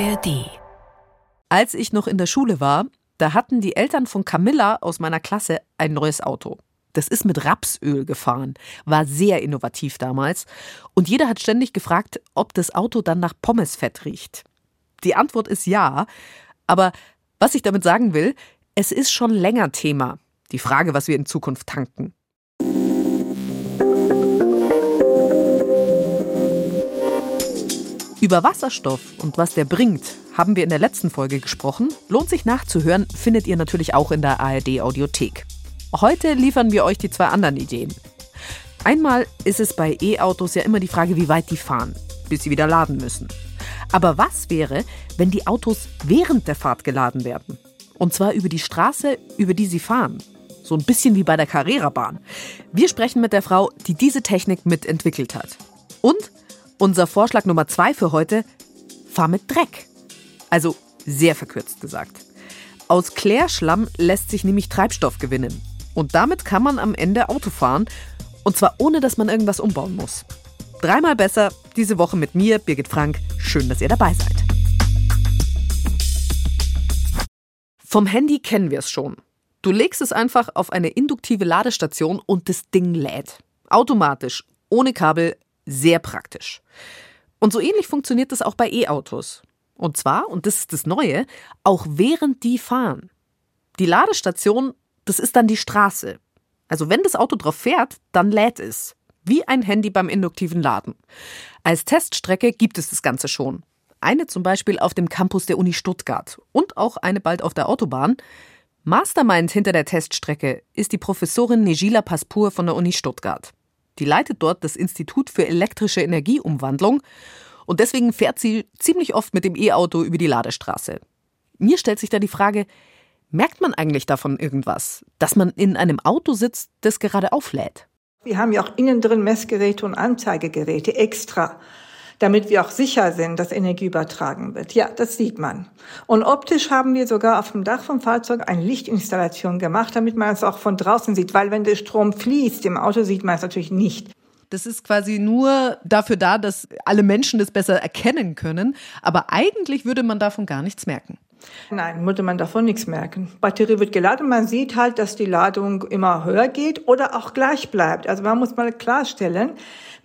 ARD. Als ich noch in der Schule war, da hatten die Eltern von Camilla aus meiner Klasse ein neues Auto. Das ist mit Rapsöl gefahren, war sehr innovativ damals. Und jeder hat ständig gefragt, ob das Auto dann nach Pommesfett riecht. Die Antwort ist ja. Aber was ich damit sagen will, es ist schon länger Thema. Die Frage, was wir in Zukunft tanken. Über Wasserstoff und was der bringt, haben wir in der letzten Folge gesprochen. Lohnt sich nachzuhören, findet ihr natürlich auch in der ARD Audiothek. Heute liefern wir euch die zwei anderen Ideen. Einmal ist es bei E-Autos ja immer die Frage, wie weit die fahren, bis sie wieder laden müssen. Aber was wäre, wenn die Autos während der Fahrt geladen werden? Und zwar über die Straße, über die sie fahren. So ein bisschen wie bei der Carrera-Bahn. Wir sprechen mit der Frau, die diese Technik mitentwickelt hat. Und unser Vorschlag Nummer zwei für heute, fahr mit Dreck. Also sehr verkürzt gesagt. Aus Klärschlamm lässt sich nämlich Treibstoff gewinnen. Und damit kann man am Ende Auto fahren. Und zwar ohne, dass man irgendwas umbauen muss. Dreimal besser, diese Woche mit mir, Birgit Frank. Schön, dass ihr dabei seid. Vom Handy kennen wir es schon. Du legst es einfach auf eine induktive Ladestation und das Ding lädt. Automatisch, ohne Kabel, sehr praktisch. Und so ähnlich funktioniert das auch bei E-Autos. Und zwar, und das ist das Neue, auch während die fahren. Die Ladestation, das ist dann die Straße. Also wenn das Auto drauf fährt, dann lädt es. Wie ein Handy beim induktiven Laden. Als Teststrecke gibt es das Ganze schon. Eine zum Beispiel auf dem Campus der Uni Stuttgart und auch eine bald auf der Autobahn. Mastermind hinter der Teststrecke ist die Professorin Nejila Paspur von der Uni Stuttgart. Die leitet dort das Institut für elektrische Energieumwandlung und deswegen fährt sie ziemlich oft mit dem E-Auto über die Ladestraße. Mir stellt sich da die Frage, merkt man eigentlich davon irgendwas, dass man in einem Auto sitzt, das gerade auflädt? Wir haben ja auch innen drin Messgeräte und Anzeigegeräte extra damit wir auch sicher sind, dass Energie übertragen wird. Ja, das sieht man. Und optisch haben wir sogar auf dem Dach vom Fahrzeug eine Lichtinstallation gemacht, damit man es auch von draußen sieht, weil wenn der Strom fließt im Auto, sieht man es natürlich nicht. Das ist quasi nur dafür da, dass alle Menschen das besser erkennen können. Aber eigentlich würde man davon gar nichts merken. Nein, würde man davon nichts merken. Batterie wird geladen, man sieht halt, dass die Ladung immer höher geht oder auch gleich bleibt. Also man muss mal klarstellen,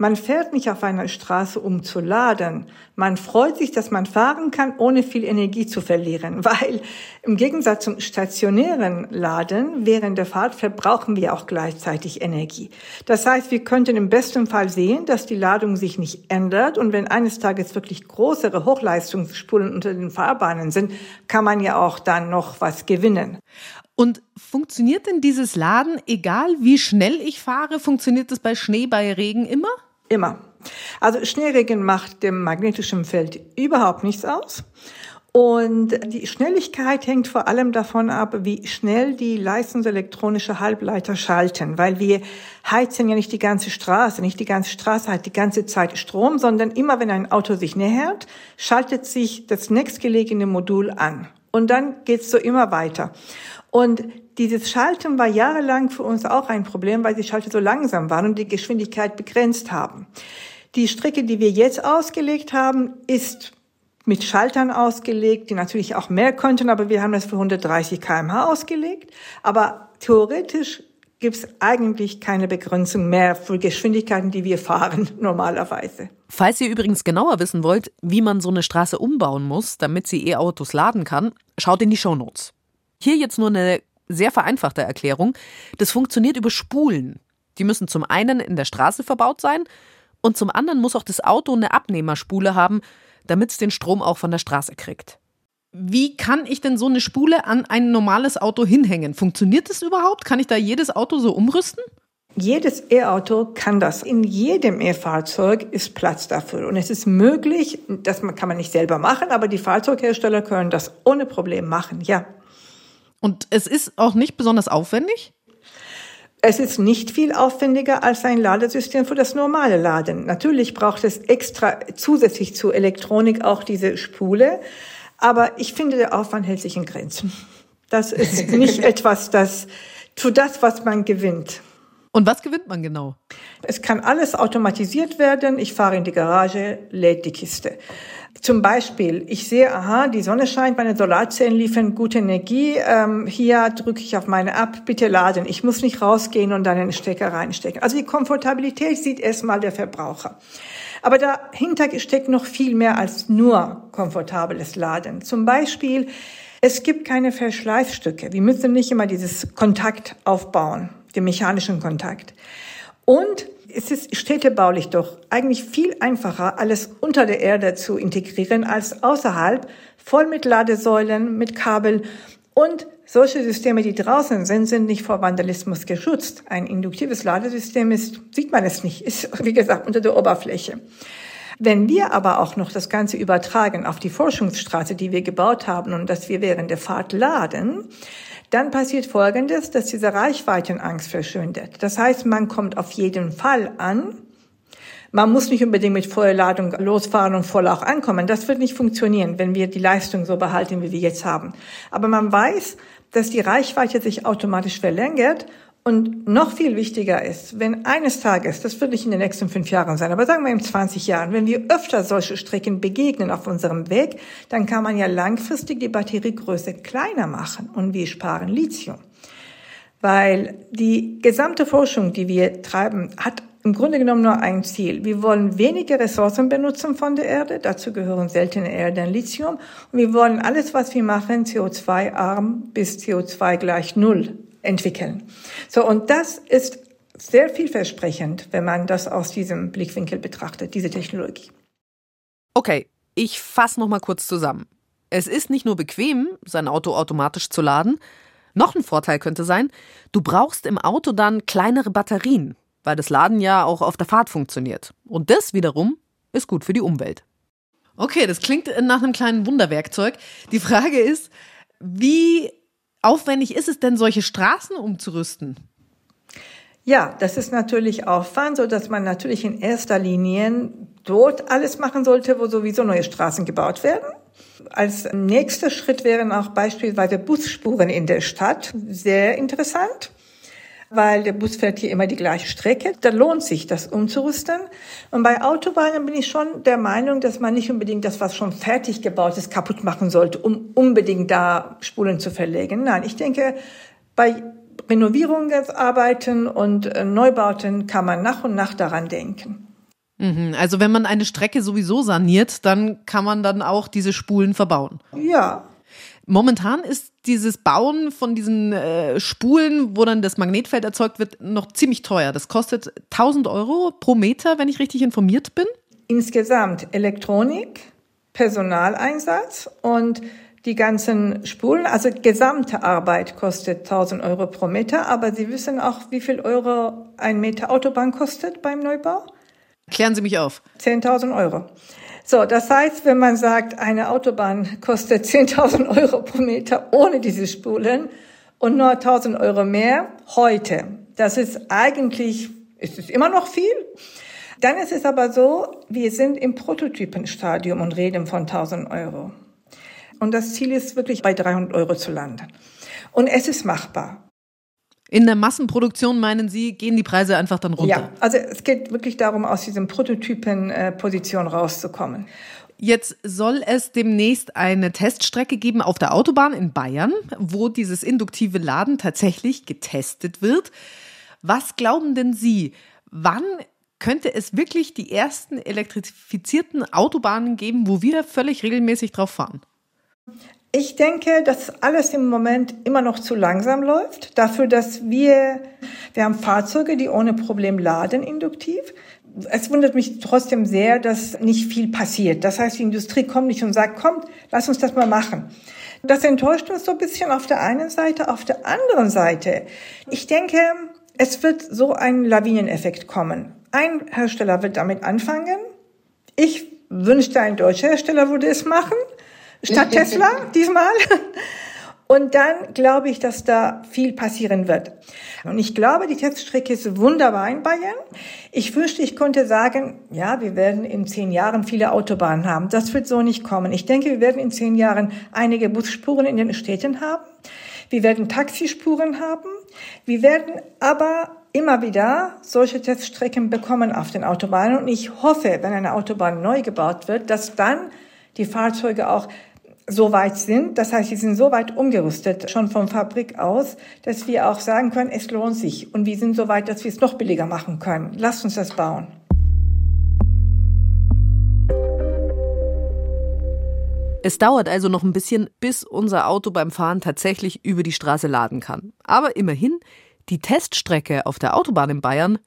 man fährt nicht auf einer Straße, um zu laden. Man freut sich, dass man fahren kann, ohne viel Energie zu verlieren, weil im Gegensatz zum stationären Laden während der Fahrt verbrauchen wir auch gleichzeitig Energie. Das heißt, wir könnten im besten Fall sehen, dass die Ladung sich nicht ändert und wenn eines Tages wirklich größere Hochleistungsspulen unter den Fahrbahnen sind, kann man ja auch dann noch was gewinnen. Und funktioniert denn dieses Laden, egal wie schnell ich fahre, funktioniert das bei Schnee, bei Regen immer? Immer. Also Schneeregen macht dem magnetischen Feld überhaupt nichts aus. Und die Schnelligkeit hängt vor allem davon ab, wie schnell die leistungselektronische Halbleiter schalten, weil wir heizen ja nicht die ganze Straße, nicht die ganze Straße hat die ganze Zeit Strom, sondern immer wenn ein Auto sich nähert, schaltet sich das nächstgelegene Modul an. Und dann geht's so immer weiter. Und dieses Schalten war jahrelang für uns auch ein Problem, weil die Schalter so langsam waren und die Geschwindigkeit begrenzt haben. Die Strecke, die wir jetzt ausgelegt haben, ist mit Schaltern ausgelegt, die natürlich auch mehr könnten, aber wir haben das für 130 kmh ausgelegt. Aber theoretisch gibt es eigentlich keine Begrenzung mehr für Geschwindigkeiten, die wir fahren normalerweise. Falls ihr übrigens genauer wissen wollt, wie man so eine Straße umbauen muss, damit sie E-Autos laden kann, schaut in die Shownotes. Hier jetzt nur eine sehr vereinfachte Erklärung. Das funktioniert über Spulen. Die müssen zum einen in der Straße verbaut sein und zum anderen muss auch das Auto eine Abnehmerspule haben, damit es den Strom auch von der Straße kriegt. Wie kann ich denn so eine Spule an ein normales Auto hinhängen? Funktioniert das überhaupt? Kann ich da jedes Auto so umrüsten? Jedes E-Auto kann das. In jedem E-Fahrzeug ist Platz dafür. Und es ist möglich, das kann man nicht selber machen, aber die Fahrzeughersteller können das ohne Problem machen, ja. Und es ist auch nicht besonders aufwendig? Es ist nicht viel aufwendiger als ein Ladesystem für das normale Laden. Natürlich braucht es extra zusätzlich zur Elektronik auch diese Spule. Aber ich finde, der Aufwand hält sich in Grenzen. Das ist nicht etwas, das zu das, was man gewinnt. Und was gewinnt man genau? Es kann alles automatisiert werden. Ich fahre in die Garage, lädt die Kiste. Zum Beispiel, ich sehe, aha, die Sonne scheint, meine Solarzellen liefern gute Energie. Ähm, hier drücke ich auf meine App, bitte laden. Ich muss nicht rausgehen und dann einen Stecker reinstecken. Also die Komfortabilität sieht erstmal der Verbraucher. Aber dahinter steckt noch viel mehr als nur komfortables Laden. Zum Beispiel, es gibt keine Verschleißstücke. Wir müssen nicht immer dieses Kontakt aufbauen, den mechanischen Kontakt. Und es ist städtebaulich doch eigentlich viel einfacher, alles unter der Erde zu integrieren als außerhalb, voll mit Ladesäulen, mit Kabel und solche Systeme, die draußen sind, sind nicht vor Vandalismus geschützt. Ein induktives Ladesystem ist, sieht man es nicht, ist, wie gesagt, unter der Oberfläche. Wenn wir aber auch noch das Ganze übertragen auf die Forschungsstraße, die wir gebaut haben und dass wir während der Fahrt laden, dann passiert Folgendes, dass diese Reichweitenangst verschwindet. Das heißt, man kommt auf jeden Fall an. Man muss nicht unbedingt mit voller Ladung losfahren und voll auch ankommen. Das wird nicht funktionieren, wenn wir die Leistung so behalten, wie wir jetzt haben. Aber man weiß, dass die Reichweite sich automatisch verlängert und noch viel wichtiger ist, wenn eines Tages, das wird nicht in den nächsten fünf Jahren sein, aber sagen wir in 20 Jahren, wenn wir öfter solche Strecken begegnen auf unserem Weg, dann kann man ja langfristig die Batteriegröße kleiner machen und wir sparen Lithium. Weil die gesamte Forschung, die wir treiben, hat im Grunde genommen nur ein Ziel. Wir wollen weniger Ressourcen benutzen von der Erde. Dazu gehören seltene Erde und Lithium. Und wir wollen alles, was wir machen, CO2-arm bis CO2 gleich Null entwickeln. So, und das ist sehr vielversprechend, wenn man das aus diesem Blickwinkel betrachtet, diese Technologie. Okay, ich fasse noch mal kurz zusammen. Es ist nicht nur bequem, sein Auto automatisch zu laden. Noch ein Vorteil könnte sein, du brauchst im Auto dann kleinere Batterien, weil das Laden ja auch auf der Fahrt funktioniert. Und das wiederum ist gut für die Umwelt. Okay, das klingt nach einem kleinen Wunderwerkzeug. Die Frage ist, wie aufwendig ist es denn, solche Straßen umzurüsten? Ja, das ist natürlich Aufwand, so dass man natürlich in erster Linie dort alles machen sollte, wo sowieso neue Straßen gebaut werden. Als nächster Schritt wären auch beispielsweise Busspuren in der Stadt sehr interessant weil der Bus fährt hier immer die gleiche Strecke. Da lohnt sich, das umzurüsten. Und bei Autobahnen bin ich schon der Meinung, dass man nicht unbedingt das, was schon fertig gebaut ist, kaputt machen sollte, um unbedingt da Spulen zu verlegen. Nein, ich denke, bei Renovierungsarbeiten und äh, Neubauten kann man nach und nach daran denken. Mhm, also wenn man eine Strecke sowieso saniert, dann kann man dann auch diese Spulen verbauen. Ja, Momentan ist dieses Bauen von diesen äh, Spulen, wo dann das Magnetfeld erzeugt wird, noch ziemlich teuer. Das kostet 1000 Euro pro Meter, wenn ich richtig informiert bin. Insgesamt Elektronik, Personaleinsatz und die ganzen Spulen, also gesamte Arbeit kostet 1000 Euro pro Meter. Aber Sie wissen auch, wie viel Euro ein Meter Autobahn kostet beim Neubau? Klären Sie mich auf. 10.000 Euro. So, das heißt, wenn man sagt, eine Autobahn kostet 10.000 Euro pro Meter ohne diese Spulen und nur 1.000 Euro mehr heute, das ist eigentlich, ist es immer noch viel. Dann ist es aber so, wir sind im Prototypenstadium und reden von 1.000 Euro. Und das Ziel ist wirklich bei 300 Euro zu landen. Und es ist machbar. In der Massenproduktion meinen Sie, gehen die Preise einfach dann runter? Ja, also es geht wirklich darum, aus diesem Prototypenposition äh, rauszukommen. Jetzt soll es demnächst eine Teststrecke geben auf der Autobahn in Bayern, wo dieses induktive Laden tatsächlich getestet wird. Was glauben denn Sie, wann könnte es wirklich die ersten elektrifizierten Autobahnen geben, wo wir völlig regelmäßig drauf fahren? Ich denke, dass alles im Moment immer noch zu langsam läuft. Dafür, dass wir, wir haben Fahrzeuge, die ohne Problem laden induktiv. Es wundert mich trotzdem sehr, dass nicht viel passiert. Das heißt, die Industrie kommt nicht und sagt, kommt, lass uns das mal machen. Das enttäuscht uns so ein bisschen auf der einen Seite. Auf der anderen Seite, ich denke, es wird so ein Lawineneffekt kommen. Ein Hersteller wird damit anfangen. Ich wünschte, ein deutscher Hersteller würde es machen statt Tesla diesmal. Und dann glaube ich, dass da viel passieren wird. Und ich glaube, die Teststrecke ist wunderbar in Bayern. Ich wünschte, ich konnte sagen, ja, wir werden in zehn Jahren viele Autobahnen haben. Das wird so nicht kommen. Ich denke, wir werden in zehn Jahren einige Busspuren in den Städten haben. Wir werden Taxispuren haben. Wir werden aber immer wieder solche Teststrecken bekommen auf den Autobahnen. Und ich hoffe, wenn eine Autobahn neu gebaut wird, dass dann die Fahrzeuge auch so weit sind. Das heißt, sie sind so weit umgerüstet, schon vom Fabrik aus, dass wir auch sagen können, es lohnt sich. Und wir sind so weit, dass wir es noch billiger machen können. Lasst uns das bauen. Es dauert also noch ein bisschen, bis unser Auto beim Fahren tatsächlich über die Straße laden kann. Aber immerhin, die Teststrecke auf der Autobahn in Bayern,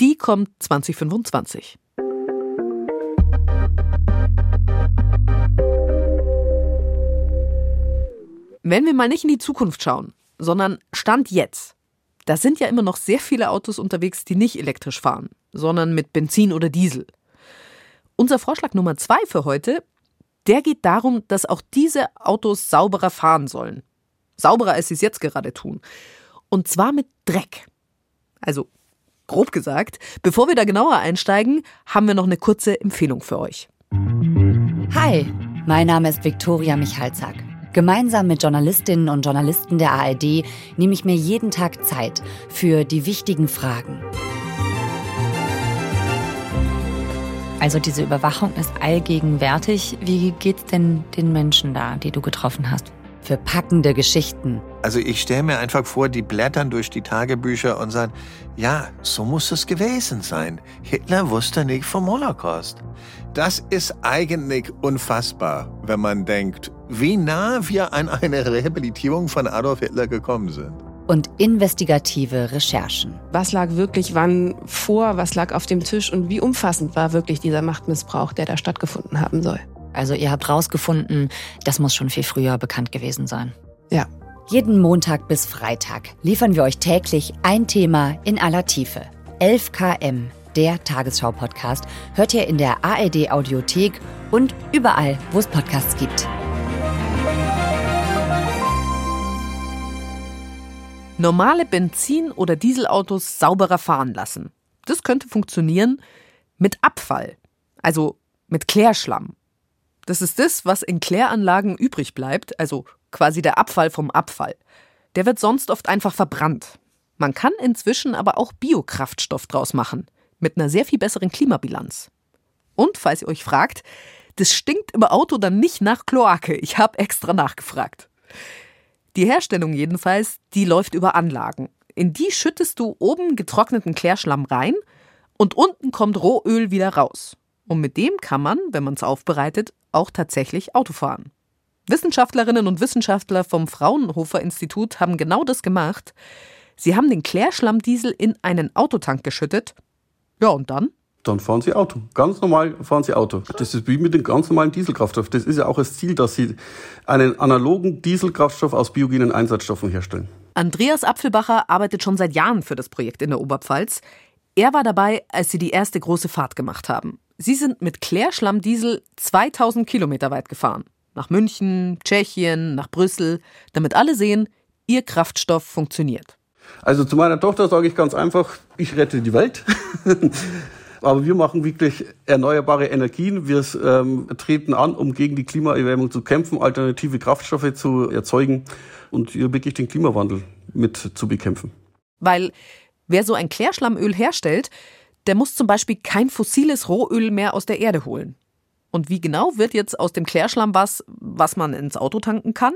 die kommt 2025. Wenn wir mal nicht in die Zukunft schauen, sondern Stand jetzt, da sind ja immer noch sehr viele Autos unterwegs, die nicht elektrisch fahren, sondern mit Benzin oder Diesel. Unser Vorschlag Nummer zwei für heute, der geht darum, dass auch diese Autos sauberer fahren sollen. Sauberer, als sie es jetzt gerade tun. Und zwar mit Dreck. Also, grob gesagt, bevor wir da genauer einsteigen, haben wir noch eine kurze Empfehlung für euch. Hi, mein Name ist Viktoria Michalzack. Gemeinsam mit Journalistinnen und Journalisten der ARD nehme ich mir jeden Tag Zeit für die wichtigen Fragen. Also diese Überwachung ist allgegenwärtig. Wie geht's denn den Menschen da, die du getroffen hast? Für packende Geschichten. Also ich stelle mir einfach vor, die blättern durch die Tagebücher und sagen, ja, so muss es gewesen sein. Hitler wusste nicht vom Holocaust. Das ist eigentlich unfassbar, wenn man denkt, wie nah wir an eine Rehabilitierung von Adolf Hitler gekommen sind. Und investigative Recherchen. Was lag wirklich wann vor, was lag auf dem Tisch und wie umfassend war wirklich dieser Machtmissbrauch, der da stattgefunden haben soll. Also ihr habt rausgefunden, das muss schon viel früher bekannt gewesen sein. Ja. Jeden Montag bis Freitag liefern wir euch täglich ein Thema in aller Tiefe. 11 km der Tagesschau-Podcast, hört ihr in der ARD-Audiothek und überall, wo es Podcasts gibt. Normale Benzin- oder Dieselautos sauberer fahren lassen. Das könnte funktionieren mit Abfall, also mit Klärschlamm. Das ist das, was in Kläranlagen übrig bleibt, also quasi der Abfall vom Abfall. Der wird sonst oft einfach verbrannt. Man kann inzwischen aber auch Biokraftstoff draus machen mit einer sehr viel besseren Klimabilanz. Und falls ihr euch fragt, das stinkt im Auto dann nicht nach Kloake. Ich habe extra nachgefragt. Die Herstellung jedenfalls, die läuft über Anlagen. In die schüttest du oben getrockneten Klärschlamm rein und unten kommt Rohöl wieder raus. Und mit dem kann man, wenn man es aufbereitet, auch tatsächlich Auto fahren. Wissenschaftlerinnen und Wissenschaftler vom Fraunhofer Institut haben genau das gemacht. Sie haben den Klärschlammdiesel in einen Autotank geschüttet ja, und dann? Dann fahren Sie Auto. Ganz normal fahren Sie Auto. Das ist wie mit dem ganz normalen Dieselkraftstoff. Das ist ja auch das Ziel, dass Sie einen analogen Dieselkraftstoff aus biogenen Einsatzstoffen herstellen. Andreas Apfelbacher arbeitet schon seit Jahren für das Projekt in der Oberpfalz. Er war dabei, als sie die erste große Fahrt gemacht haben. Sie sind mit Klärschlammdiesel 2000 Kilometer weit gefahren. Nach München, Tschechien, nach Brüssel, damit alle sehen, ihr Kraftstoff funktioniert. Also zu meiner Tochter sage ich ganz einfach, ich rette die Welt. Aber wir machen wirklich erneuerbare Energien. Wir ähm, treten an, um gegen die Klimaerwärmung zu kämpfen, alternative Kraftstoffe zu erzeugen und hier wirklich den Klimawandel mit zu bekämpfen. Weil wer so ein Klärschlammöl herstellt, der muss zum Beispiel kein fossiles Rohöl mehr aus der Erde holen. Und wie genau wird jetzt aus dem Klärschlamm was, was man ins Auto tanken kann?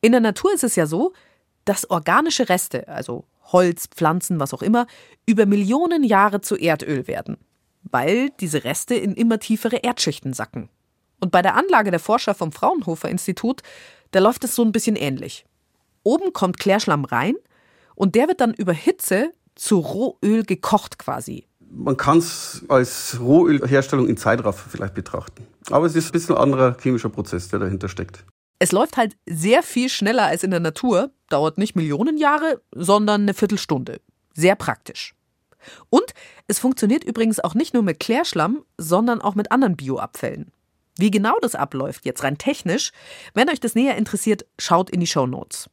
In der Natur ist es ja so, dass organische Reste, also Holz, Pflanzen, was auch immer, über Millionen Jahre zu Erdöl werden, weil diese Reste in immer tiefere Erdschichten sacken. Und bei der Anlage der Forscher vom Fraunhofer Institut, da läuft es so ein bisschen ähnlich. Oben kommt Klärschlamm rein und der wird dann über Hitze zu Rohöl gekocht quasi. Man kann es als Rohölherstellung in Zeitraffer vielleicht betrachten. Aber es ist ein bisschen ein anderer chemischer Prozess, der dahinter steckt. Es läuft halt sehr viel schneller als in der Natur, dauert nicht Millionen Jahre, sondern eine Viertelstunde. Sehr praktisch. Und es funktioniert übrigens auch nicht nur mit Klärschlamm, sondern auch mit anderen Bioabfällen. Wie genau das abläuft, jetzt rein technisch, wenn euch das näher interessiert, schaut in die Show Notes.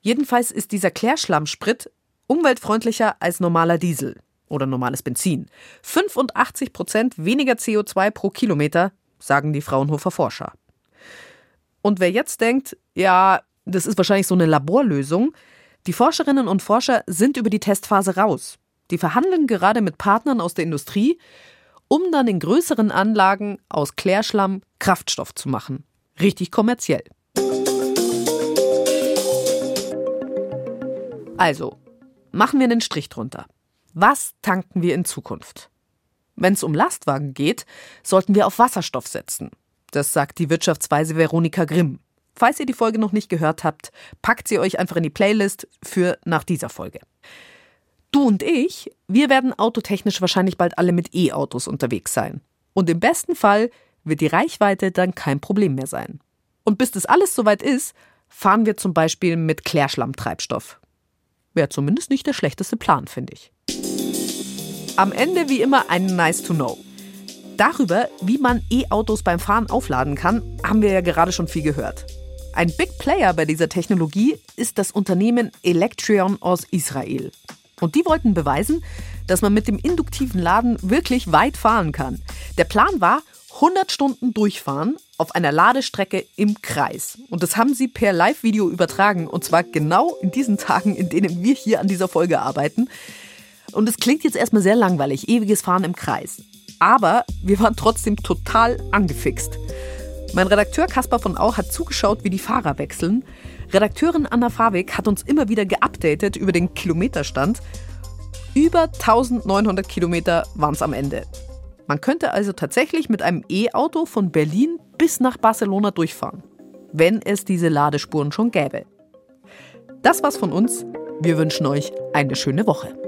Jedenfalls ist dieser Klärschlammsprit umweltfreundlicher als normaler Diesel oder normales Benzin. 85 Prozent weniger CO2 pro Kilometer, sagen die Fraunhofer Forscher. Und wer jetzt denkt, ja, das ist wahrscheinlich so eine Laborlösung, die Forscherinnen und Forscher sind über die Testphase raus. Die verhandeln gerade mit Partnern aus der Industrie um dann in größeren Anlagen aus Klärschlamm Kraftstoff zu machen. Richtig kommerziell. Also, machen wir einen Strich drunter. Was tanken wir in Zukunft? Wenn es um Lastwagen geht, sollten wir auf Wasserstoff setzen. Das sagt die Wirtschaftsweise Veronika Grimm. Falls ihr die Folge noch nicht gehört habt, packt sie euch einfach in die Playlist für nach dieser Folge. Du und ich, wir werden autotechnisch wahrscheinlich bald alle mit E-Autos unterwegs sein. Und im besten Fall wird die Reichweite dann kein Problem mehr sein. Und bis das alles soweit ist, fahren wir zum Beispiel mit Klärschlammtreibstoff. Wäre zumindest nicht der schlechteste Plan, finde ich. Am Ende wie immer ein Nice to Know. Darüber, wie man E-Autos beim Fahren aufladen kann, haben wir ja gerade schon viel gehört. Ein Big Player bei dieser Technologie ist das Unternehmen Electrion aus Israel. Und die wollten beweisen, dass man mit dem induktiven Laden wirklich weit fahren kann. Der Plan war, 100 Stunden durchfahren auf einer Ladestrecke im Kreis. Und das haben sie per Live-Video übertragen. Und zwar genau in diesen Tagen, in denen wir hier an dieser Folge arbeiten. Und es klingt jetzt erstmal sehr langweilig, ewiges Fahren im Kreis. Aber wir waren trotzdem total angefixt. Mein Redakteur Kaspar von Au hat zugeschaut, wie die Fahrer wechseln. Redakteurin Anna Fawig hat uns immer wieder geupdatet über den Kilometerstand. Über 1900 Kilometer waren es am Ende. Man könnte also tatsächlich mit einem E-Auto von Berlin bis nach Barcelona durchfahren, wenn es diese Ladespuren schon gäbe. Das war's von uns. Wir wünschen euch eine schöne Woche.